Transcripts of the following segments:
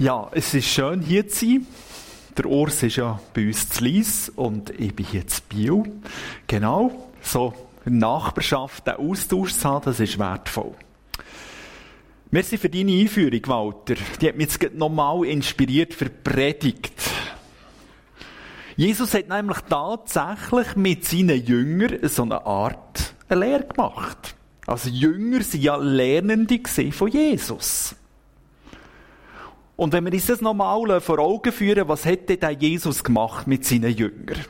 Ja, es ist schön hier zu sein. Der Urs ist ja bei uns zu Lies und ich bin hier zu Bio. Genau, so Nachbarschaft den Austausch zu haben, das ist wertvoll. Merci für deine Einführung, Walter. Die hat mich jetzt nochmal inspiriert für die Predigt. Jesus hat nämlich tatsächlich mit seinen Jüngern so eine Art eine Lehre gemacht. Also Jünger sind ja Lernende von Jesus. Und wenn wir uns das nochmal vor Augen führen, was hätte denn Jesus gemacht mit seinen Jüngern?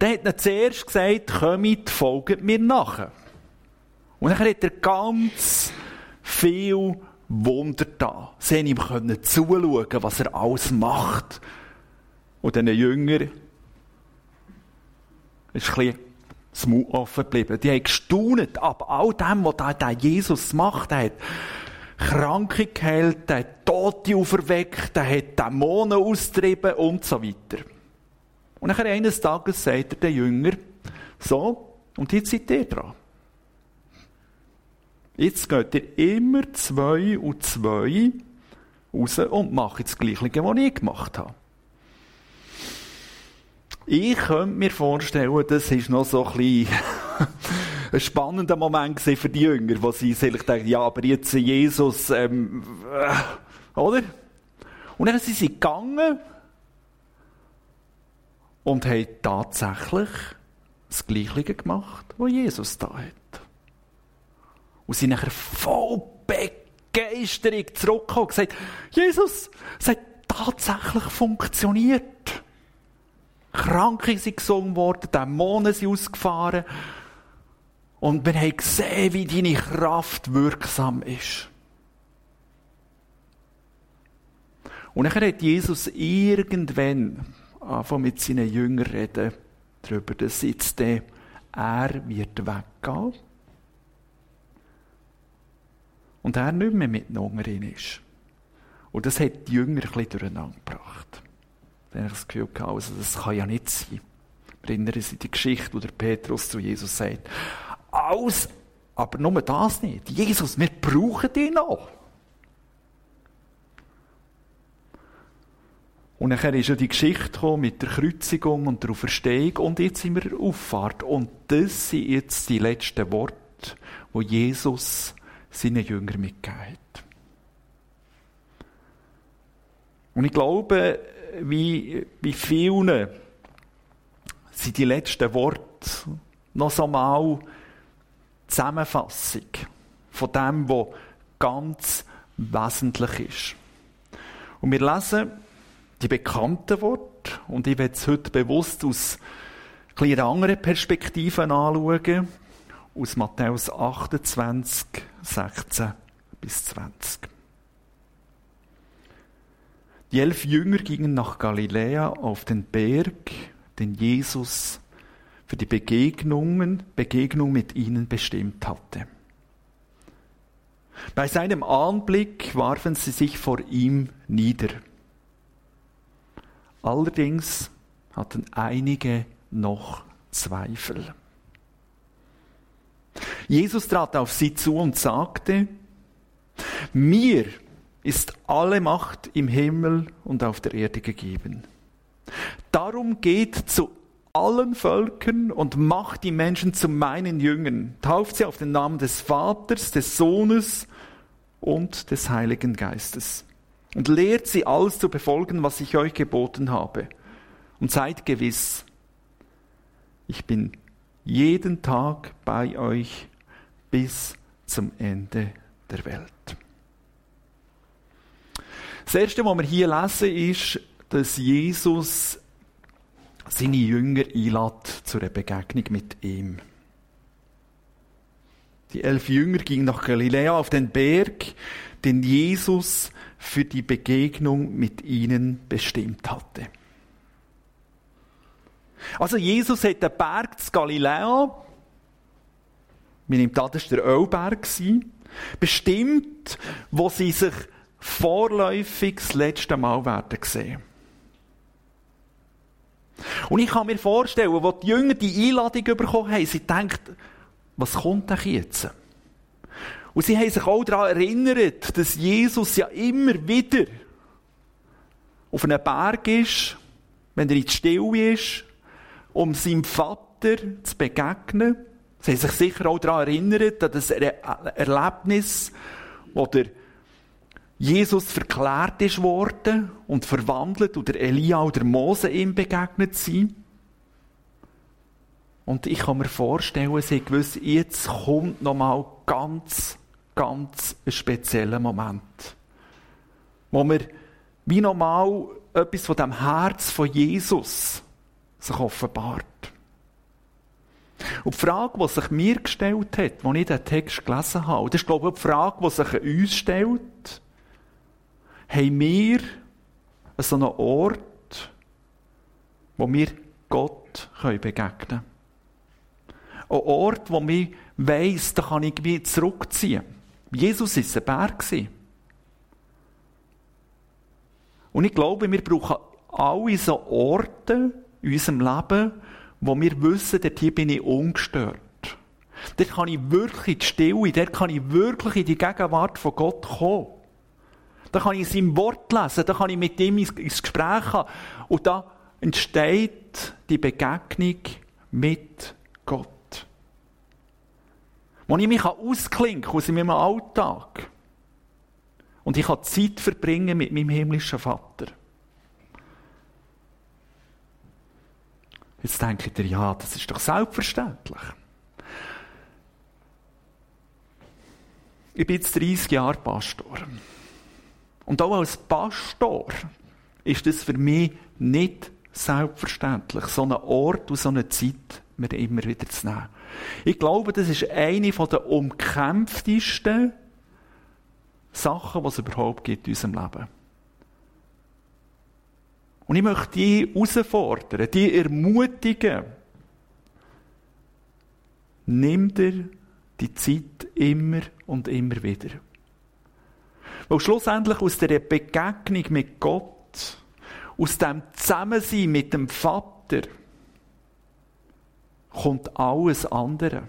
Der hat ihnen zuerst gesagt, kommt, folgt mir nach. Und dann hat er ganz viel Wunder da. Sie haben ihm können zuschauen, was er alles macht. Und diesen Jünger ist ein bisschen das Mund offen geblieben. Die haben gestaunet ab all dem, was der Jesus macht. Er hat Kranke geheilt, der hat Tote auferweckt, der hat Dämonen austrieben und so weiter. Und nachher eines Tages sagt er den Jünger, so, und jetzt seid ihr dran. Jetzt geht ihr immer zwei und zwei raus und macht das Gleiche, was ich gemacht habe. Ich könnte mir vorstellen, das ist noch so ein bisschen ein spannender Moment für die Jünger, wo sie sich denken, ja, aber jetzt Jesus, ähm, äh, oder? Und dann sind sie gegangen und haben tatsächlich das Gleiche gemacht, was Jesus da hat. Und sind nachher voll Begeisterung zurückgekommen und gesagt, Jesus, es hat tatsächlich funktioniert. Kranke sind gesungen worden, Dämonen sind ausgefahren. Und wir haben gesehen, wie deine Kraft wirksam ist. Und dann hat Jesus irgendwann angefangen mit seinen Jüngern reden, darüber, dass jetzt er wird weggehen. Und er nicht mehr mit Jüngerin ist. Und das hat die Jünger ein bisschen durcheinander gebracht. Dann habe ich das Gefühl gehabt, also das kann ja nicht sein. Erinnern Sie die Geschichte, wo der Petrus zu Jesus sagt, alles, aber nur das nicht. Jesus, wir brauchen dich noch. Und nachher ist ja die Geschichte mit der Kreuzigung und der Auferstehung und jetzt sind wir Auffahrt. Und das sind jetzt die letzten Worte, wo Jesus seinen Jüngern mitgegeben hat. Und ich glaube, wie, wie vielen sind die letzten Worte noch so mal Zusammenfassung von dem, was ganz wesentlich ist. Und wir lesen die bekannten Worte und ich werde es heute bewusst aus einer anderen Perspektiven anschauen, aus Matthäus 28, 16 bis 20. Die elf Jünger gingen nach Galiläa auf den Berg, den Jesus für die Begegnungen, Begegnung mit ihnen bestimmt hatte. Bei seinem Anblick warfen sie sich vor ihm nieder. Allerdings hatten einige noch Zweifel. Jesus trat auf sie zu und sagte, mir ist alle Macht im Himmel und auf der Erde gegeben. Darum geht zu allen Völkern und macht die Menschen zu meinen Jüngern. Tauft sie auf den Namen des Vaters, des Sohnes und des Heiligen Geistes. Und lehrt sie alles zu befolgen, was ich euch geboten habe. Und seid gewiss, ich bin jeden Tag bei euch bis zum Ende der Welt. Das Erste, was wir hier lesen, ist, dass Jesus seine Jünger einlädt zu einer Begegnung mit ihm. Die elf Jünger gingen nach Galiläa auf den Berg, den Jesus für die Begegnung mit ihnen bestimmt hatte. Also Jesus hat den Berg zu Galiläa, wir nehmen an, das war der Ölberg, bestimmt, wo sie sich vorläufig das letzte Mal werden sehen. Und ich kann mir vorstellen, wo die Jünger die Einladung bekommen haben, sie denken, was kommt denn jetzt? Und sie haben sich auch daran erinnert, dass Jesus ja immer wieder auf einem Berg ist, wenn er in der Stille ist, um seinem Vater zu begegnen. Sie haben sich sicher auch daran erinnert, an das Erlebnis, wo der Jesus verklärt ist worden und verwandelt oder Elia oder Mose ihm begegnet sind. Und ich kann mir vorstellen, sie gewusst, jetzt kommt nochmal ganz, ganz ein spezieller Moment. Wo mir wie nochmal etwas von dem Herz von Jesus sich offenbart. Und die Frage, die sich mir gestellt hat, als ich den Text gelesen habe, das ist, glaube ich, die Frage, die sich uns stellt, haben wir so einen Ort, wo wir Gott begegnen können. Ein Ort, wo ich weiss, da kann ich mich zurückziehen. Jesus war ein Berg. Und ich glaube, wir brauchen alle so Orte in unserem Leben, wo wir wissen, dort bin ich ungestört. Dort kann ich wirklich in die Stille, dort kann ich wirklich in die Gegenwart von Gott kommen. Da kann ich sein Wort lesen, da kann ich mit ihm ins, Gespräch haben. Und da entsteht die Begegnung mit Gott. Wo ich mich ausklinken aus meinem Alltag. Und ich kann Zeit verbringen mit meinem himmlischen Vater. Jetzt denkt ihr, ja, das ist doch selbstverständlich. Ich bin jetzt 30 Jahre Pastor. Und auch als Pastor ist das für mich nicht selbstverständlich, so einen Ort und so eine Zeit mir immer wieder zu nehmen. Ich glaube, das ist eine der umkämpftesten Sachen, die es überhaupt gibt in unserem Leben. Und ich möchte die herausfordern, die ermutigen. Nimm dir die Zeit immer und immer wieder. Weil schlussendlich aus der Begegnung mit Gott, aus dem Zusammensein mit dem Vater, kommt alles andere.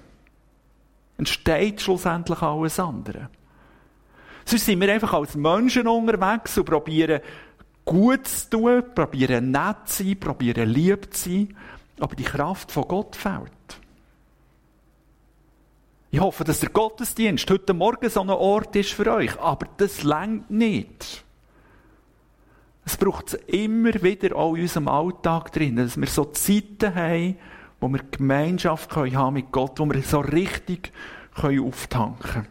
Entsteht schlussendlich alles andere. Sonst sind wir einfach als Menschen unterwegs und probieren gut zu tun, probieren nett zu sein, probieren lieb zu sein, aber die Kraft von Gott fehlt. Ich hoffe, dass der Gottesdienst heute Morgen so ein Ort ist für euch, aber das längt nicht. Es braucht es immer wieder auch in unserem Alltag drin, dass wir so Zeiten haben, wo wir Gemeinschaft haben mit Gott, wo wir so richtig auftanken können.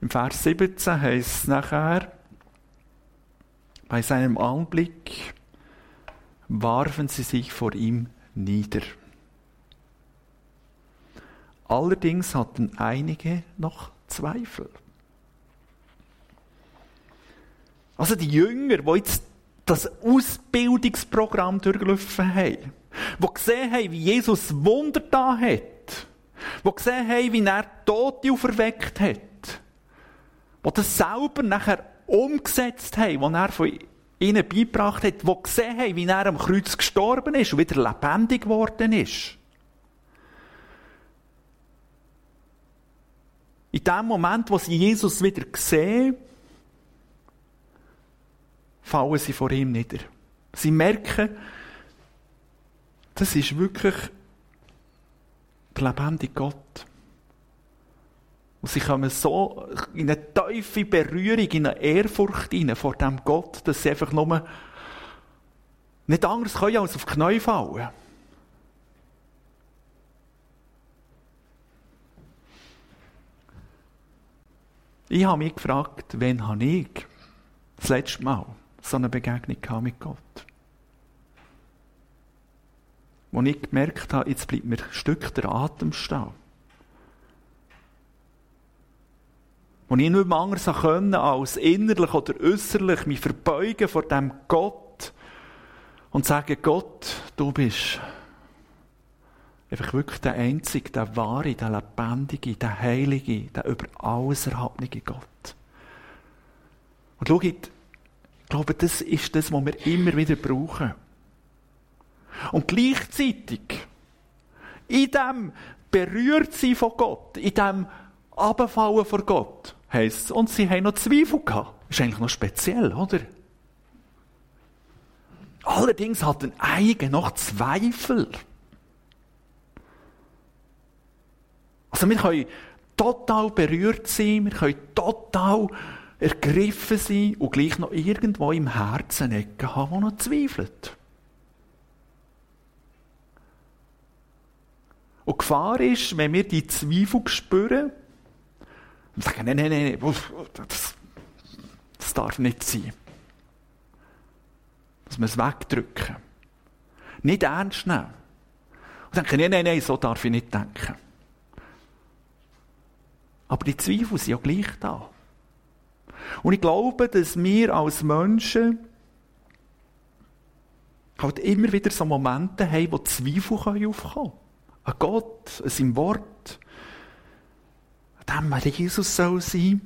Im Vers 17 heißt es nachher, bei seinem Anblick warfen sie sich vor ihm nieder. Allerdings hatten einige noch Zweifel. Also die Jünger, die jetzt das Ausbildungsprogramm durchlaufen haben, die gesehen haben, wie Jesus Wunder da hat, die gesehen haben, wie er Tote auferweckt hat, die das selber nachher umgesetzt haben, was er von ihnen beigebracht hat, die gesehen haben, wie er am Kreuz gestorben ist und wieder lebendig geworden ist. In dem Moment, wo sie Jesus wieder sehen, fallen sie vor ihm nieder. Sie merken, das ist wirklich der lebendige Gott. Und sie kommen so in eine tiefe Berührung, in eine Ehrfurcht hinein vor dem Gott, dass sie einfach nur nicht anders können als auf die Knie fallen. Ich habe mich gefragt, wann habe ich das letzte Mal so eine Begegnung mit Gott? Wo ich gemerkt habe, jetzt bleibt mir ein Stück der Atem stehen. Wo ich nicht mehr anders können, als innerlich oder äußerlich mich verbeugen vor dem Gott und sagen, Gott, du bist Einfach wirklich der Einzige, der wahre, der lebendige, der heilige, der über alles erhabene Gott. Und schau, ich glaube, das ist das, was wir immer wieder brauchen. Und gleichzeitig, in dem Berührtsein von Gott, in dem Abfallen vor Gott, heisst Und sie haben noch Zweifel gehabt. Ist eigentlich noch speziell, oder? Allerdings hatten einige noch Zweifel. Also wir können total berührt sein, wir können total ergriffen sein und gleich noch irgendwo im Herzen Ecken haben, die noch zweifelt. Und die Gefahr ist, wenn wir die Zweifel spüren, und sagen, nein, nein, nein, das, das darf nicht sein. Dass wir es wegdrücken. Nicht ernst nehmen. Und denken, nein, nein, nein, so darf ich nicht denken. Aber die Zweifel sind ja gleich da. Und ich glaube, dass wir als Menschen halt immer wieder so Momente haben, wo Zweifel aufkommen können. An Gott, an seinem Wort, an dem, wer Jesus soll sein.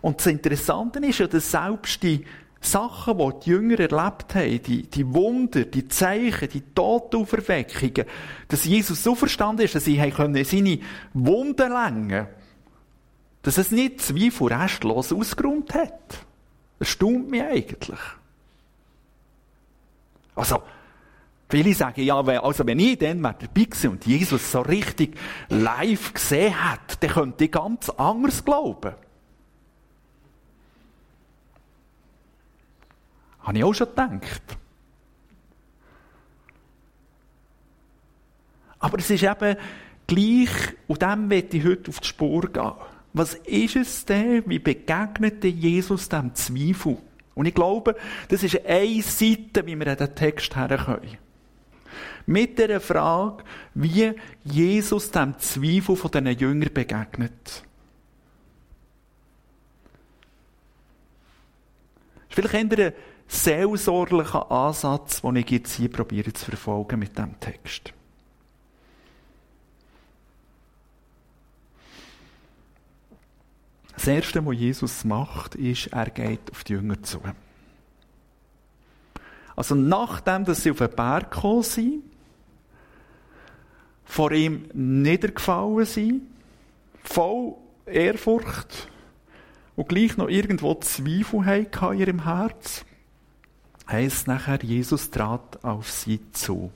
Und das Interessante ist ja, dass selbst die Sachen, die die Jünger erlebt haben, die, die Wunder, die Zeichen, die Todauferweckungen, dass Jesus so verstanden ist, dass sie seine Wunden lenken dass es nicht Zweifel restlos ausgeräumt hat. Das staunt mich eigentlich. Also, viele sagen, ja, also wenn ich dann dabei gewesen und Jesus so richtig live gesehen hat, dann könnte ich ganz anders glauben. Habe ich auch schon gedacht. Aber es ist eben gleich, und dem möchte ich heute auf die Spur gehen. Was ist es denn? Wie begegnete Jesus dem Zweifel? Und ich glaube, das ist eine Seite, wie wir an den Text herkommen. Mit der Frage, wie Jesus dem Zweifel von diesen Jüngern begegnet. Das ist vielleicht ein seelsorglicher Ansatz, den ich jetzt hier probiere zu verfolgen mit diesem Text. Das Erste, was Jesus macht, ist, er geht auf die Jünger zu. Also nachdem, dass sie auf den Berg gekommen sind, vor ihm niedergefallen sind, voll Ehrfurcht und gleich noch irgendwo Zweifel hatten in ihrem Herz, heisst nachher, Jesus trat auf sie zu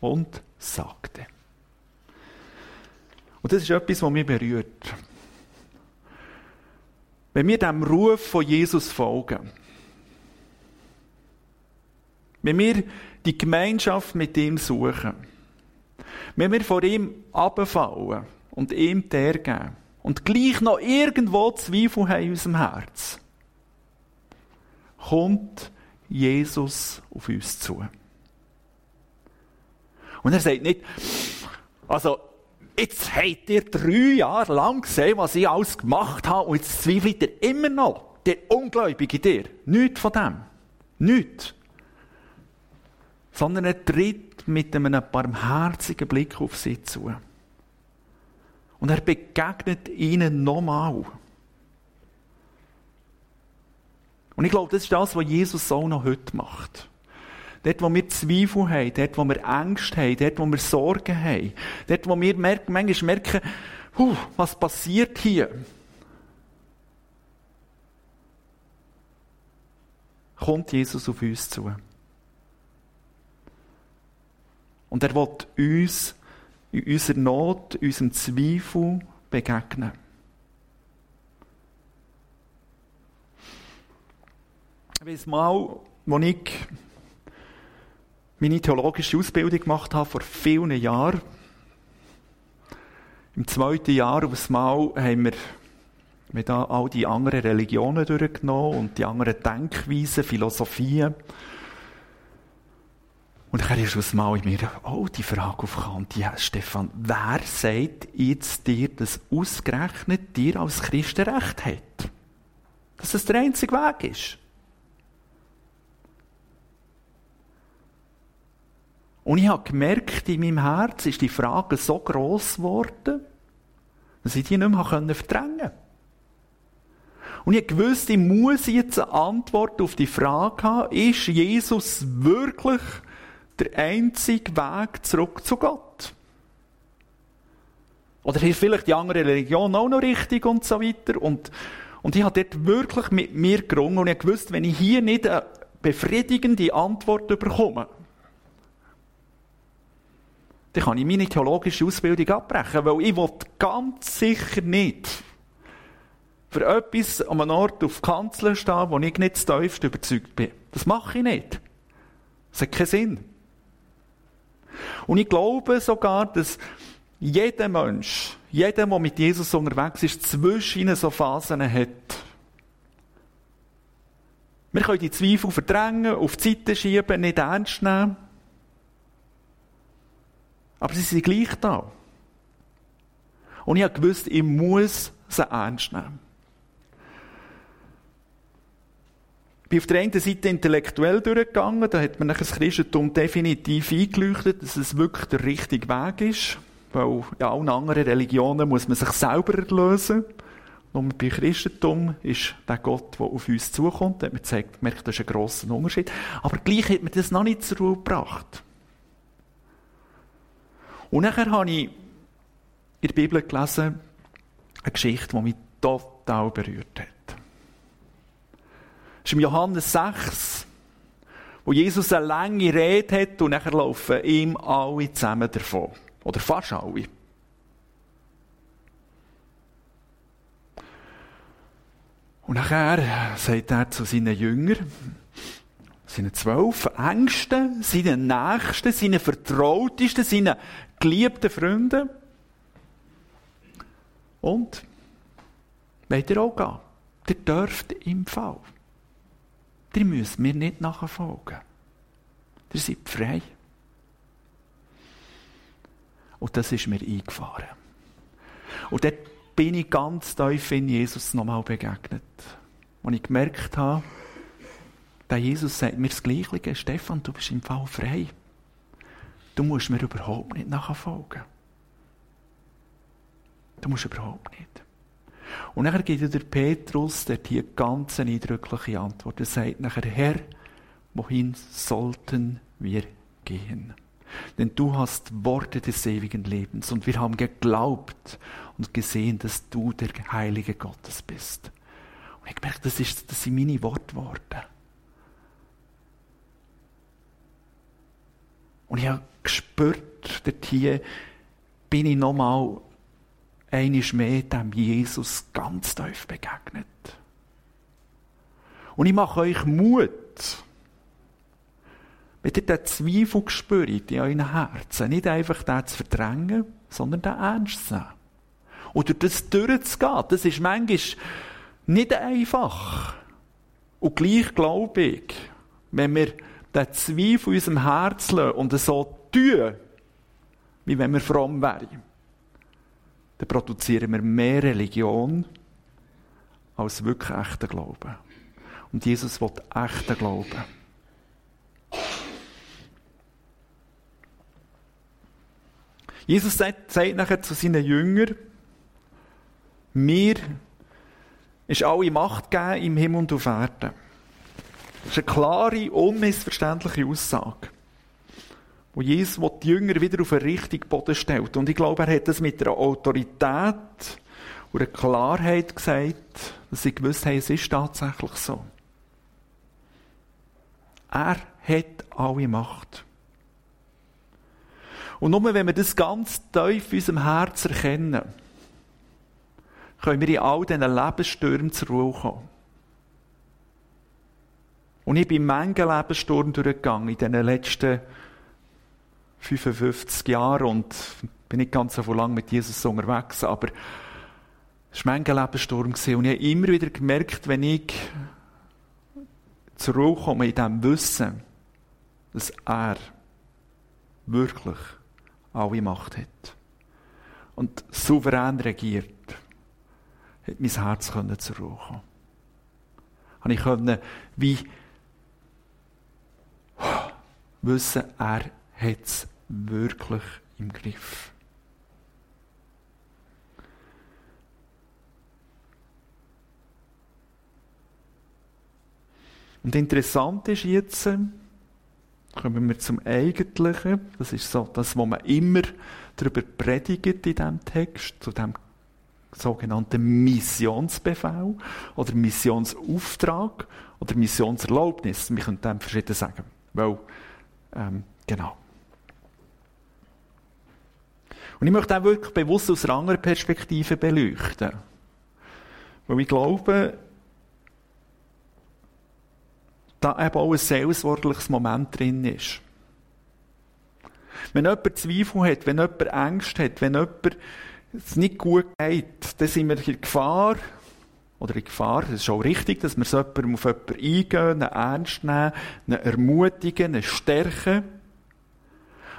und sagte. Und das ist etwas, was mich berührt. Wenn wir dem Ruf von Jesus folgen, wenn wir die Gemeinschaft mit ihm suchen, wenn wir vor ihm abfallen und ihm der geben und gleich noch irgendwo Zweifel haben in unserem Herz, kommt Jesus auf uns zu. Und er sagt nicht, also Jetzt habt ihr drei Jahre lang gesehen, was ich alles gemacht habe, und jetzt zweifelt ihr immer noch. Der Ungläubige dir. Nichts von dem. Nichts. Sondern er tritt mit einem barmherzigen Blick auf sie zu. Und er begegnet ihnen nochmal. Und ich glaube, das ist das, was Jesus auch noch heute macht. Dort, wo wir Zweifel haben, dort, wo wir Ängste haben, dort, wo wir Sorgen haben, dort, wo wir merken, manchmal merken, huh, was passiert hier? Kommt Jesus auf uns zu. Und er will uns in unserer Not, in unserem Zweifel begegnen. Ich weiß mal, als ich meine theologische Ausbildung gemacht habe vor vielen Jahren. Im zweiten Jahr aufs Mal haben wir, da all die anderen Religionen durchgenommen und die anderen Denkweisen, Philosophien. Und dann ist aufs Mal in mir oh, die Frage aufgekommen, ja, Stefan, wer sagt jetzt dir, dass ausgerechnet dir als Christen Recht hat? Dass es der einzige Weg ist? Und ich habe gemerkt, in meinem Herz ist die Frage so gross geworden, dass ich die nicht mehr verdrängen konnte. Und ich wusste, ich muss jetzt eine Antwort auf die Frage haben, ist Jesus wirklich der einzige Weg zurück zu Gott? Oder ist vielleicht die andere Religion auch noch richtig und so weiter. Und, und ich habe dort wirklich mit mir gerungen und ich gewusst, wenn ich hier nicht eine befriedigende Antwort bekomme, dann kann ich meine theologische Ausbildung abbrechen, weil ich will ganz sicher nicht für etwas an einem Ort auf Kanzeln stehen, wo ich nicht zu tiefst überzeugt bin. Das mache ich nicht. Das hat keinen Sinn. Und ich glaube sogar, dass jeder Mensch, jeder, der mit Jesus unterwegs ist, zwischen ihnen so Phasen hat. Wir können die Zweifel verdrängen, auf die Seite schieben, nicht ernst nehmen. Aber sie sind gleich da. Und ich gewusst, ich muss sie ernst nehmen. Ich bin auf der einen Seite intellektuell durchgegangen, da hat mir das Christentum definitiv eingeleuchtet, dass es wirklich der richtige Weg ist. Weil in allen anderen Religionen muss man sich selber erlösen. Und bei Christentum ist der Gott, der auf uns zukommt, hat gezeigt, merkt, das ist ein grosser Unterschied. Aber gleich hat mir das noch nicht zur Ruhe gebracht. Und nachher habe ich in der Bibel gelesen, eine Geschichte, die mich total berührt hat. Das ist im Johannes 6, wo Jesus eine lange Rede hat und nachher laufen ihm alle zusammen davon. Oder fast alle. Und nachher sagt er zu seinen Jüngern, seinen zwölf Ängsten, seinen Nächsten, seinen Vertrautesten, seinen geliebten Freunden. Und, wollt ihr auch gehen? Ihr dürft im Fall. Ihr müsst mir nicht nachfolgen. Ihr seid frei. Und das ist mir eingefahren. Und dort bin ich ganz tief in Jesus nochmal begegnet. Und ich gemerkt habe, der Jesus sagt mir das Gleiche, Stefan, du bist im Fall frei. Du musst mir überhaupt nicht nachfolgen. Du musst überhaupt nicht. Und nachher gibt der Petrus dort hier ganz eine eindrückliche Antwort. Er sagt nachher, Herr, wohin sollten wir gehen? Denn du hast Worte des ewigen Lebens und wir haben geglaubt und gesehen, dass du der Heilige Gottes bist. Und ich merke, das, ist, das sind meine Wortworte. Und ich habe gespürt, dort hier bin ich nochmal einiges mehr dem Jesus ganz tief begegnet. Und ich mache euch Mut, wenn ihr den Zweifel spürt in euren Herzen, nicht einfach den zu verdrängen, sondern den ernst zu nehmen. Oder das durchzugehen, das ist manchmal nicht einfach. Und gleich glaube ich, wenn wir den Zweifel in unserem Herzen und so tun, wie wenn wir fromm wären, dann produzieren wir mehr Religion als wirklich echten Glauben. Und Jesus will echten Glauben. Jesus sagt, sagt nachher zu seinen Jüngern, mir ist alle Macht gegeben im Himmel und auf Erden. Das ist eine klare, unmissverständliche Aussage wo Jesus die Jünger wieder auf einen richtigen Boden stellt. Und ich glaube, er hat das mit einer Autorität und einer Klarheit gesagt, dass sie gewusst haben, es ist tatsächlich so. Er hat alle Macht. Und nur wenn wir das ganz tief in unserem Herz erkennen, können wir in all diesen Lebensstürmen zur Ruhe kommen. Und ich bin Menge Lebenssturm durchgegangen in diesen letzten 55 Jahre und bin nicht ganz so lange mit Jesus unterwegs, aber es war mein Lebenssturm und ich habe immer wieder gemerkt, wenn ich zur Ruhe komme in diesem Wissen, dass er wirklich alle Macht hat und souverän regiert, hat mein Herz zur Ruhe kommen. Und ich konnte wie wissen, er hat es wirklich im Griff. Und interessant ist jetzt, kommen wir zum Eigentlichen, das ist so das, was man immer darüber predigt in diesem Text, zu dem sogenannten Missionsbefehl oder Missionsauftrag oder Missionserlaubnis. Wir können dem verschieden sagen. Weil, ähm, genau. Und ich möchte auch wirklich bewusst aus einer anderen Perspektive beleuchten. Weil ich glaube, da eben auch ein seelsorgliches Moment drin ist. Wenn jemand Zweifel hat, wenn jemand Angst hat, wenn jemand es nicht gut geht, dann sind wir in Gefahr, oder in Gefahr, es ist auch richtig, dass wir so auf jemanden eingehen, ihn ernst nehmen, ihn ermutigen, ihn stärken.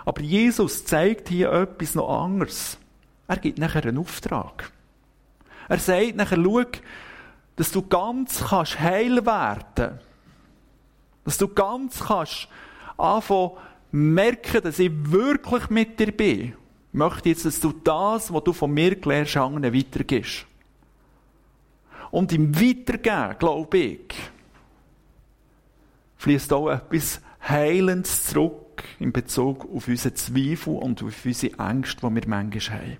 Aber Jesus zeigt hier etwas noch anderes. Er gibt nachher einen Auftrag. Er sagt nachher, schau, dass du ganz kannst heil werden. Dass du ganz kannst anfangen merken, dass ich wirklich mit dir bin. Ich möchte jetzt, dass du das, was du von mir gelernt hast, anderen weitergibst. Und im Weitergeben, glaube ich, fließt auch etwas Heilendes zurück in Bezug auf unsere Zweifel und auf unsere Ängste, die wir manchmal haben.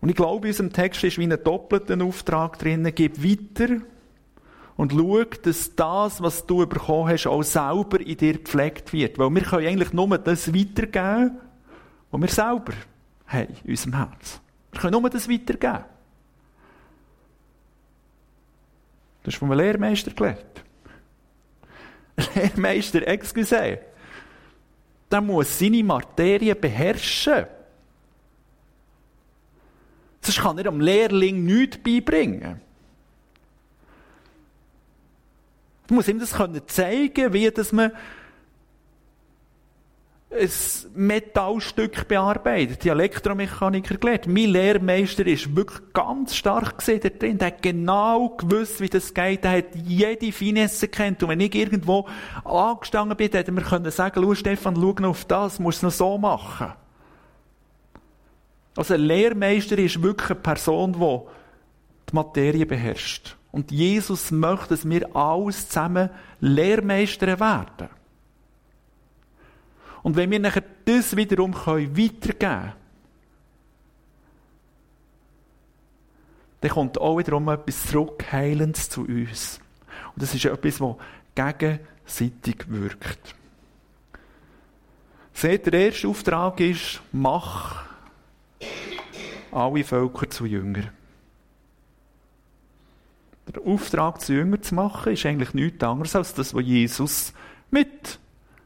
Und ich glaube, in unserem Text ist wie ein doppelter Auftrag drin. Gib weiter und schau, dass das, was du bekommen hast, auch selber in dir gepflegt wird. Weil wir können eigentlich nur das weitergeben, was wir selber haben in unserem Herz. Wir können nur das weitergeben. Das ist von einem Lehrmeister gelernt. Lehrmeister, excuse, der muss seine Materie beherrschen. Sonst kann er dem Lehrling nichts beibringen. Du musst ihm das zeigen, wie dass man ein Metallstück bearbeitet. Die Elektromechaniker gelernt. Mein Lehrmeister ist wirklich ganz stark gesehen da drin. Der hat genau gewusst, wie das geht. Der hat jede Finesse kennt. Und wenn ich irgendwo angestanden bin, hätte mir können sagen, schau Stefan, schau auf das, es noch so machen. Also ein Lehrmeister ist wirklich eine Person, die die Materie beherrscht. Und Jesus möchte, dass wir alles zusammen Lehrmeister werden. Und wenn wir nachher das wiederum weitergeben können, dann kommt auch wiederum etwas Zurückheilendes zu uns. Und das ist etwas, das gegenseitig wirkt. Seht, der erste Auftrag ist, mach alle Völker zu Jüngern. Der Auftrag, zu Jünger zu machen, ist eigentlich nichts anderes als das, was Jesus mit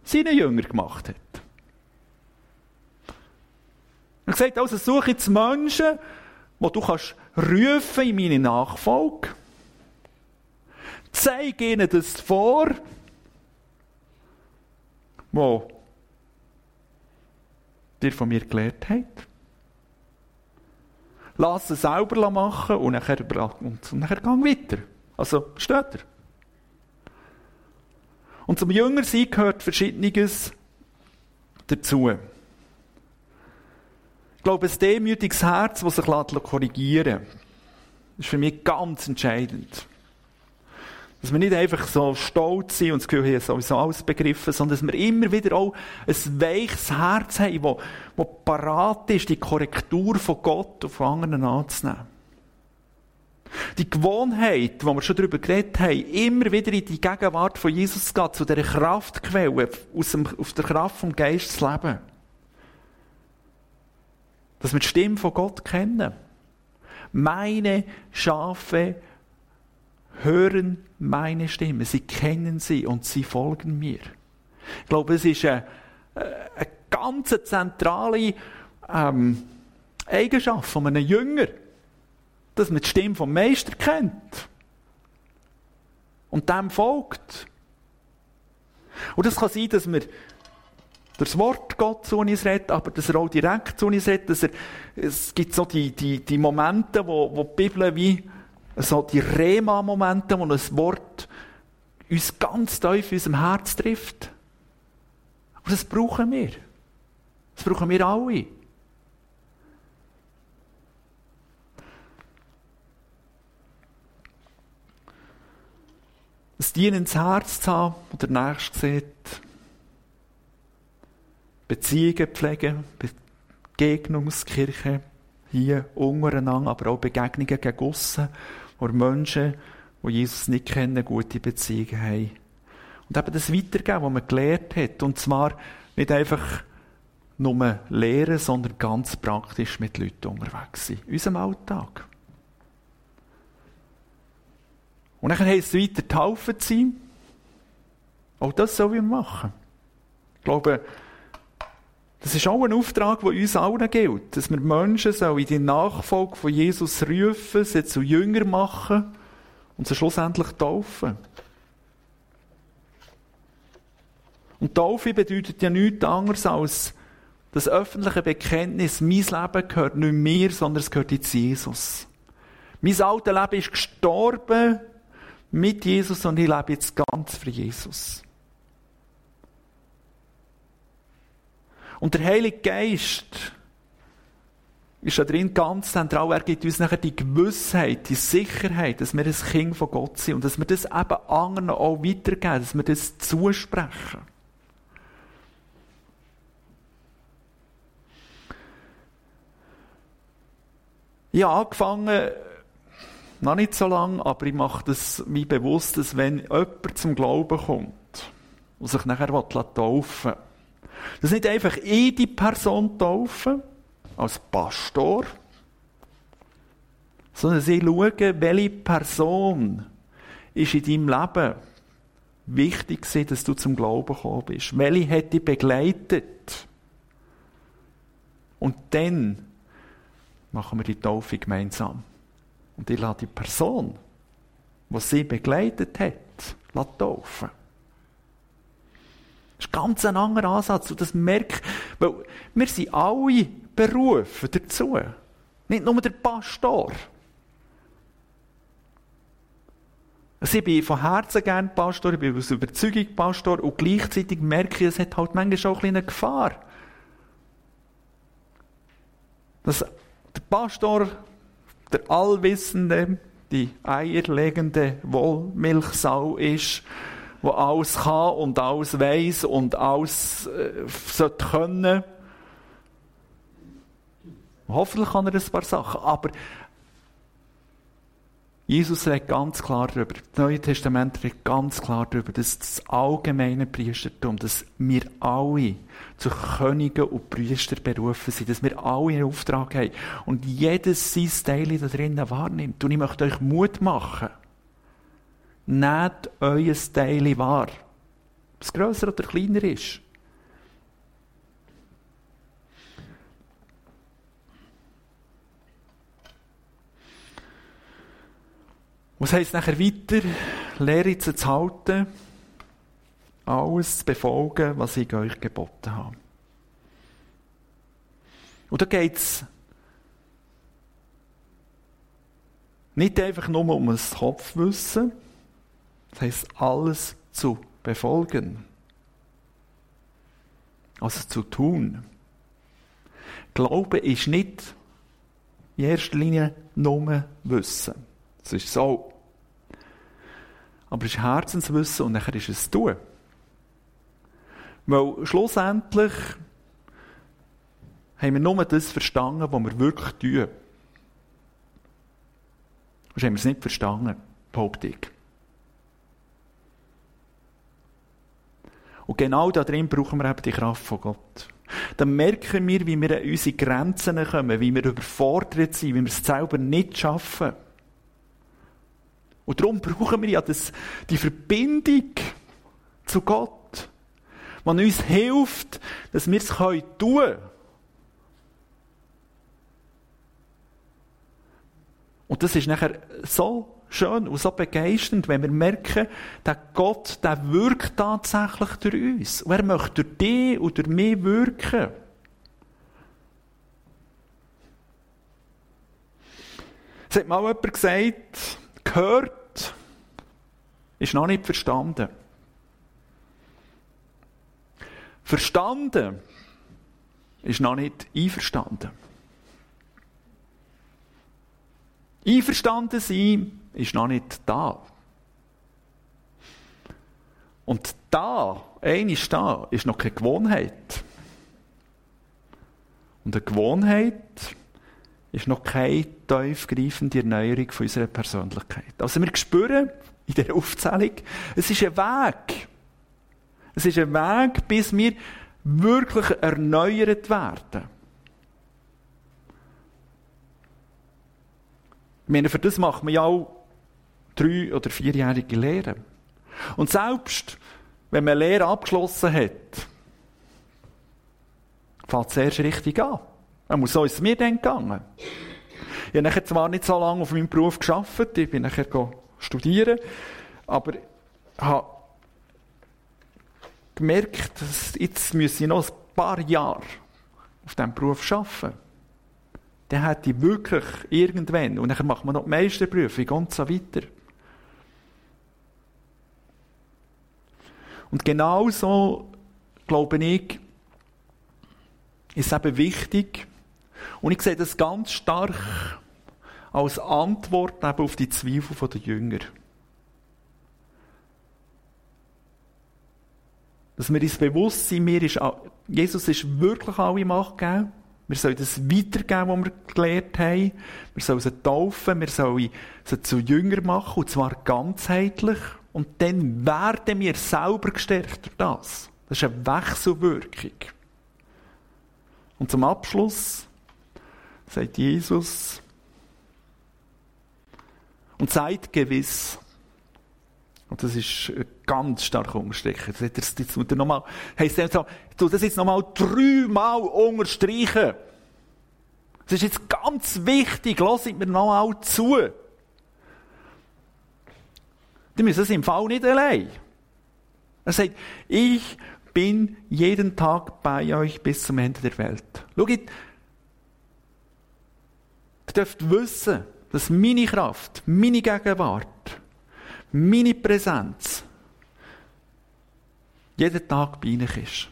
seinen Jüngern gemacht hat. Sagt also, suche jetzt Menschen, die du kannst rufen in meine Nachfolge. Zeig ihnen das vor, wo dir von mir gelernt hat lass es selber machen und nachher, und nachher gang weiter. Also, steht er. Und zum Jüngersein gehört Verschiedenes dazu. Ich glaube, ein demütiges Herz, das sich korrigieren lässt, ist für mich ganz entscheidend. Dass wir nicht einfach so stolz sind und das Gefühl haben, sowieso alles begriffen, sondern dass wir immer wieder auch ein weiches Herz haben, das, parat ist, die Korrektur von Gott von anderen anzunehmen. Die Gewohnheit, wo wir schon darüber geredet haben, immer wieder in die Gegenwart von Jesus zu gehen, zu dieser Kraftquelle, aus, dem, aus der Kraft vom Geist zu leben. Dass wir die Stimme von Gott kennen. Meine Schafe hören meine Stimme, sie kennen sie und sie folgen mir. Ich glaube, es ist eine, eine ganz zentrale ähm, Eigenschaft von einem Jünger, dass man die Stimme vom Meister kennt und dem folgt. Und das kann sein, dass wir das Wort Gott zu uns redet, aber dass er auch direkt zu uns redet, dass er, es gibt so die, die, die Momente, wo, wo die Bibel wie so die Rema-Momente, wo ein Wort uns ganz tief in unserem Herz trifft. Und das brauchen wir. Das brauchen wir alle. Ein dienendes Herz zu haben, wo der Nächste sieht, Beziehungen pflegen, Begegnungskirche, hier untereinander, aber auch Begegnungen gegen aussen, wo Menschen, die Jesus nicht kennen, gute Beziehungen haben. Und eben das weitergeben, was man gelernt hat. Und zwar nicht einfach nur lehren, sondern ganz praktisch mit Leuten unterwegs sein. In unserem Alltag. Und dann heisst es weiter, taufen zu sein. Auch das sollen wir machen. Ich glaube, das ist auch ein Auftrag, der uns allen gilt. Dass wir Menschen in die Nachfolge von Jesus rufen, sie zu Jünger machen und sie schlussendlich taufen. Und Taufe bedeutet ja nichts anderes als das öffentliche Bekenntnis, mein Leben gehört nicht mir, sondern es gehört jetzt Jesus. Mein altes Leben ist gestorben mit Jesus und ich lebe jetzt ganz für Jesus. Und der Heilige Geist ist da drin ganz zentral. Er gibt uns nachher die Gewissheit, die Sicherheit, dass wir ein Kind von Gott sind und dass wir das eben anderen auch weitergeben, dass wir das zusprechen. Ich habe angefangen, noch nicht so lange, aber ich mache das mir bewusst, dass wenn jemand zum Glauben kommt und sich nachher taufen will, dass nicht einfach die Person taufen, als Pastor, sondern sie schauen, welche Person ist in deinem Leben wichtig war, dass du zum Glauben gekommen bist. Welche hat dich begleitet? Und dann machen wir die Taufe gemeinsam. Und ich lasse die Person, die sie begleitet hat, taufen. Das ist ganz ein anderer Ansatz. Und das merkt, weil wir sind alle berufen dazu. Nicht nur der Pastor. Also ich bin von Herzen gern Pastor, ich bin aus Überzeugung Pastor und gleichzeitig merke ich, es hat halt manchmal auch eine Gefahr. Dass der Pastor, der Allwissende, die eierlegende Wollmilchsau ist, wo alles kann und alles weiß und alles äh, können. Hoffentlich kann er ein paar Sachen, aber Jesus redet ganz klar darüber, das Neue Testament redet ganz klar darüber, dass das allgemeine Priestertum, dass wir alle zu Königen und Priester berufen sind, dass wir alle einen Auftrag haben und jedes sein Teil da drinnen wahrnimmt. Und ich möchte euch Mut machen. Nehmt euer Teil wahr. Ob es grösser oder kleiner ist. Was heisst nachher weiter? Lehre zu halten, alles zu befolgen, was ich euch geboten habe. Und da geht es nicht einfach nur um das Kopfwissen, das heisst, alles zu befolgen. Also zu tun. Glaube ist nicht in erster Linie nur Wissen. Das ist so. Aber es ist Herzenswissen und nachher ist es Tun. Weil schlussendlich haben wir nur das verstanden, was wir wirklich tun. Sonst haben wir es nicht verstanden, behaupte ich. Und genau da drin brauchen wir eben die Kraft von Gott. Dann merken wir, wie wir an unsere Grenzen kommen, wie wir überfordert sind, wie wir es selber nicht schaffen. Und darum brauchen wir ja das, die Verbindung zu Gott, die uns hilft, dass wir es tun können. Und das ist nachher so schön und so begeisternd, wenn wir merken, der Gott, der wirkt tatsächlich durch uns. Und er möchte durch dich durch mich wirken. Es hat mal jemand gesagt, gehört, ist noch nicht verstanden. Verstanden ist noch nicht einverstanden. Einverstanden sein ist noch nicht da. Und da, eines da, ist noch keine Gewohnheit. Und eine Gewohnheit ist noch keine tiefgreifende Erneuerung von unserer Persönlichkeit. Also wir spüren in der Aufzählung, es ist ein Weg. Es ist ein Weg, bis wir wirklich erneuert werden. Ich meine, für das macht man ja auch drei- oder vierjährige Lehre. Und selbst wenn man Lehre abgeschlossen hat, fängt es erst richtig an. So ist es mir dann gegangen. Ich habe nachher zwar nicht so lange auf meinem Beruf geschafft, ich bin nachher studieren, aber habe gemerkt, dass jetzt müsse ich noch ein paar Jahre auf diesem Beruf arbeiten. Dann hätte ich wirklich irgendwann, und dann macht man noch die Meisterprüfung und so weiter. Und genau so, glaube ich, ist eben wichtig, und ich sehe das ganz stark als Antwort eben auf die Zweifel der Jünger. Dass wir uns bewusst sind, mir ist, Jesus ist wirklich alle Macht gegeben. Wir sollen das weitergeben, was wir gelernt haben. Wir sollen sie taufen, wir sollen sie zu Jünger machen, und zwar ganzheitlich. Und dann werden wir selber gestärkt durch das. Das ist eine Wechselwirkung. Und zum Abschluss sagt Jesus, und seid gewiss, und das ist ganz stark unterstrichen. Das, das, das, das nochmal, heisst so, du das jetzt nochmal dreimal unterstreichen. Das ist jetzt ganz wichtig, lasst mir nochmal zu. Die müssen es im Fall nicht allein. Er sagt, ich bin jeden Tag bei euch bis zum Ende der Welt. Schaut, ihr dürft wissen, dass meine Kraft, meine Gegenwart, meine Präsenz jeden Tag bei euch ist.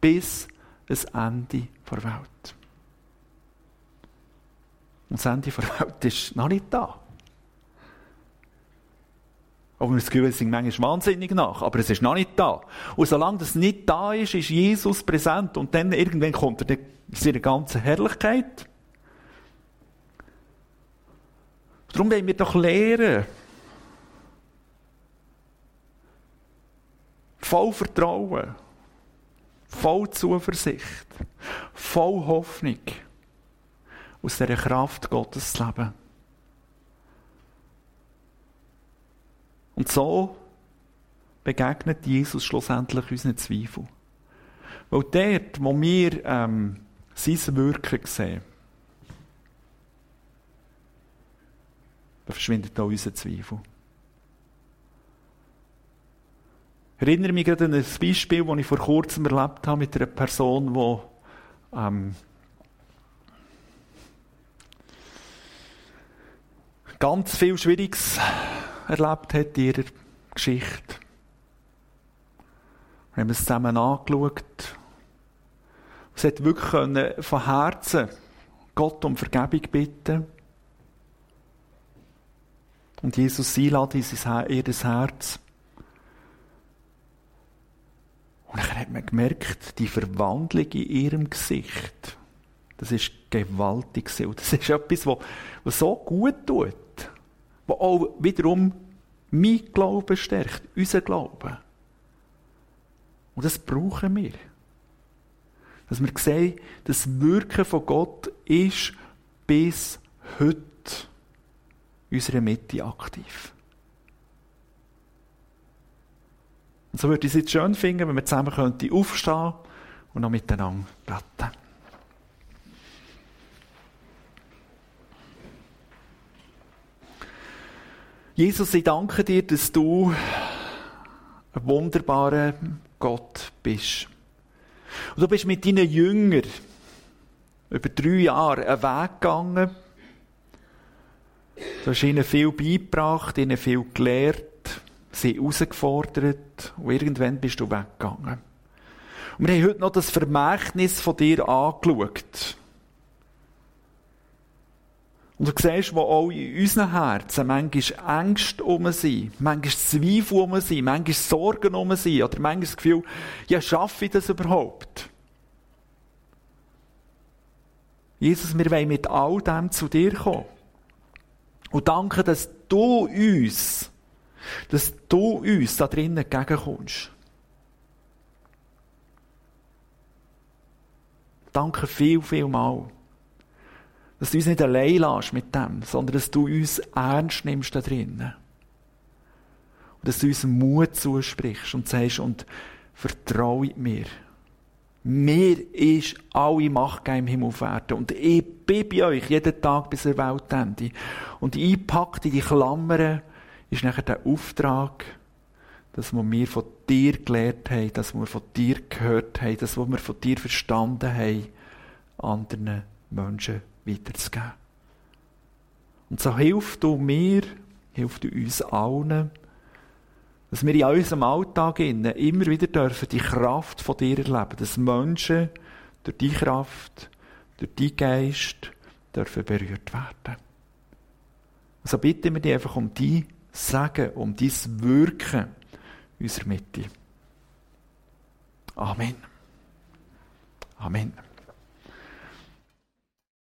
Bis das Ende der Welt. Und das Ende der Welt ist noch nicht da. Aber das Gefühl, sind manchmal wahnsinnig nach, aber es ist noch nicht da. Und solange das nicht da ist, ist Jesus präsent und dann irgendwann kommt er in seiner ganzen Herrlichkeit. Darum wollen wir doch lehren. Voll Vertrauen, voll Zuversicht, voll Hoffnung aus dieser Kraft Gottes zu leben. Und so begegnet Jesus schlussendlich unseren Zweifel. Weil dort, wo wir ähm, sein Wirken sehen, da verschwindet auch unser Zweifel. Ich erinnere mich gerade an ein Beispiel, das ich vor kurzem erlebt habe mit einer Person, die ähm, ganz viel Schwieriges erlebt hat in ihrer Geschichte. Wir haben es zusammen angeschaut. Sie hat wirklich von Herzen Gott um Vergebung bitten und Jesus einladen in ihr Herz. Und dann hat man gemerkt, die Verwandlung in ihrem Gesicht, das ist gewaltig. Und das ist etwas, was so gut tut wo auch wiederum mein Glauben stärkt, unser Glauben. Und das brauchen wir. Dass wir sehen, das Wirken von Gott ist bis heute in unserer Mitte aktiv. Und so würde ich es jetzt schön finden, wenn wir zusammen aufstehen könnten und noch miteinander beten. Jesus, ich danke dir, dass du ein wunderbarer Gott bist. Und du bist mit deinen Jüngern über drei Jahre einen Weg gegangen. Du hast ihnen viel beigebracht, ihnen viel gelehrt, sie herausgefordert und irgendwann bist du weggegangen. Und wir haben heute noch das Vermächtnis von dir angeschaut. Und du siehst, wo auch in unseren Herzen manchmal Ängste um sind, manchmal Zweifel um sind, manchmal Sorgen um sind, oder manchmal das Gefühl, ja, schaffe ich das überhaupt? Jesus, wir wollen mit all dem zu dir kommen. Und danke, dass du uns, dass du uns da drinnen entgegenkommst. Danke viel, viel mal. Dass du uns nicht allein lässt mit dem, sondern dass du uns ernst nimmst da drinnen. Und dass du uns Mut zusprichst und sagst, und vertraue mir. Mir ist alle Macht im Himmel auf Erden. Und ich bin bei euch jeden Tag bis zur Weltende. Und eingepackt in die Klammern ist nachher der Auftrag, dass wir mir von dir gelernt haben, dass wir von dir gehört haben, dass wir von dir verstanden haben, anderen Menschen weiterzugeben. Und so hilft du mir, hilft du uns allen, dass wir in unserem Alltag immer wieder dürfen die Kraft von dir erleben, dass Menschen durch die Kraft, durch die Geist dürfen berührt werden. Also bitten wir dich einfach um die Sagen, um dein Wirken unserer Mitte. Amen. Amen.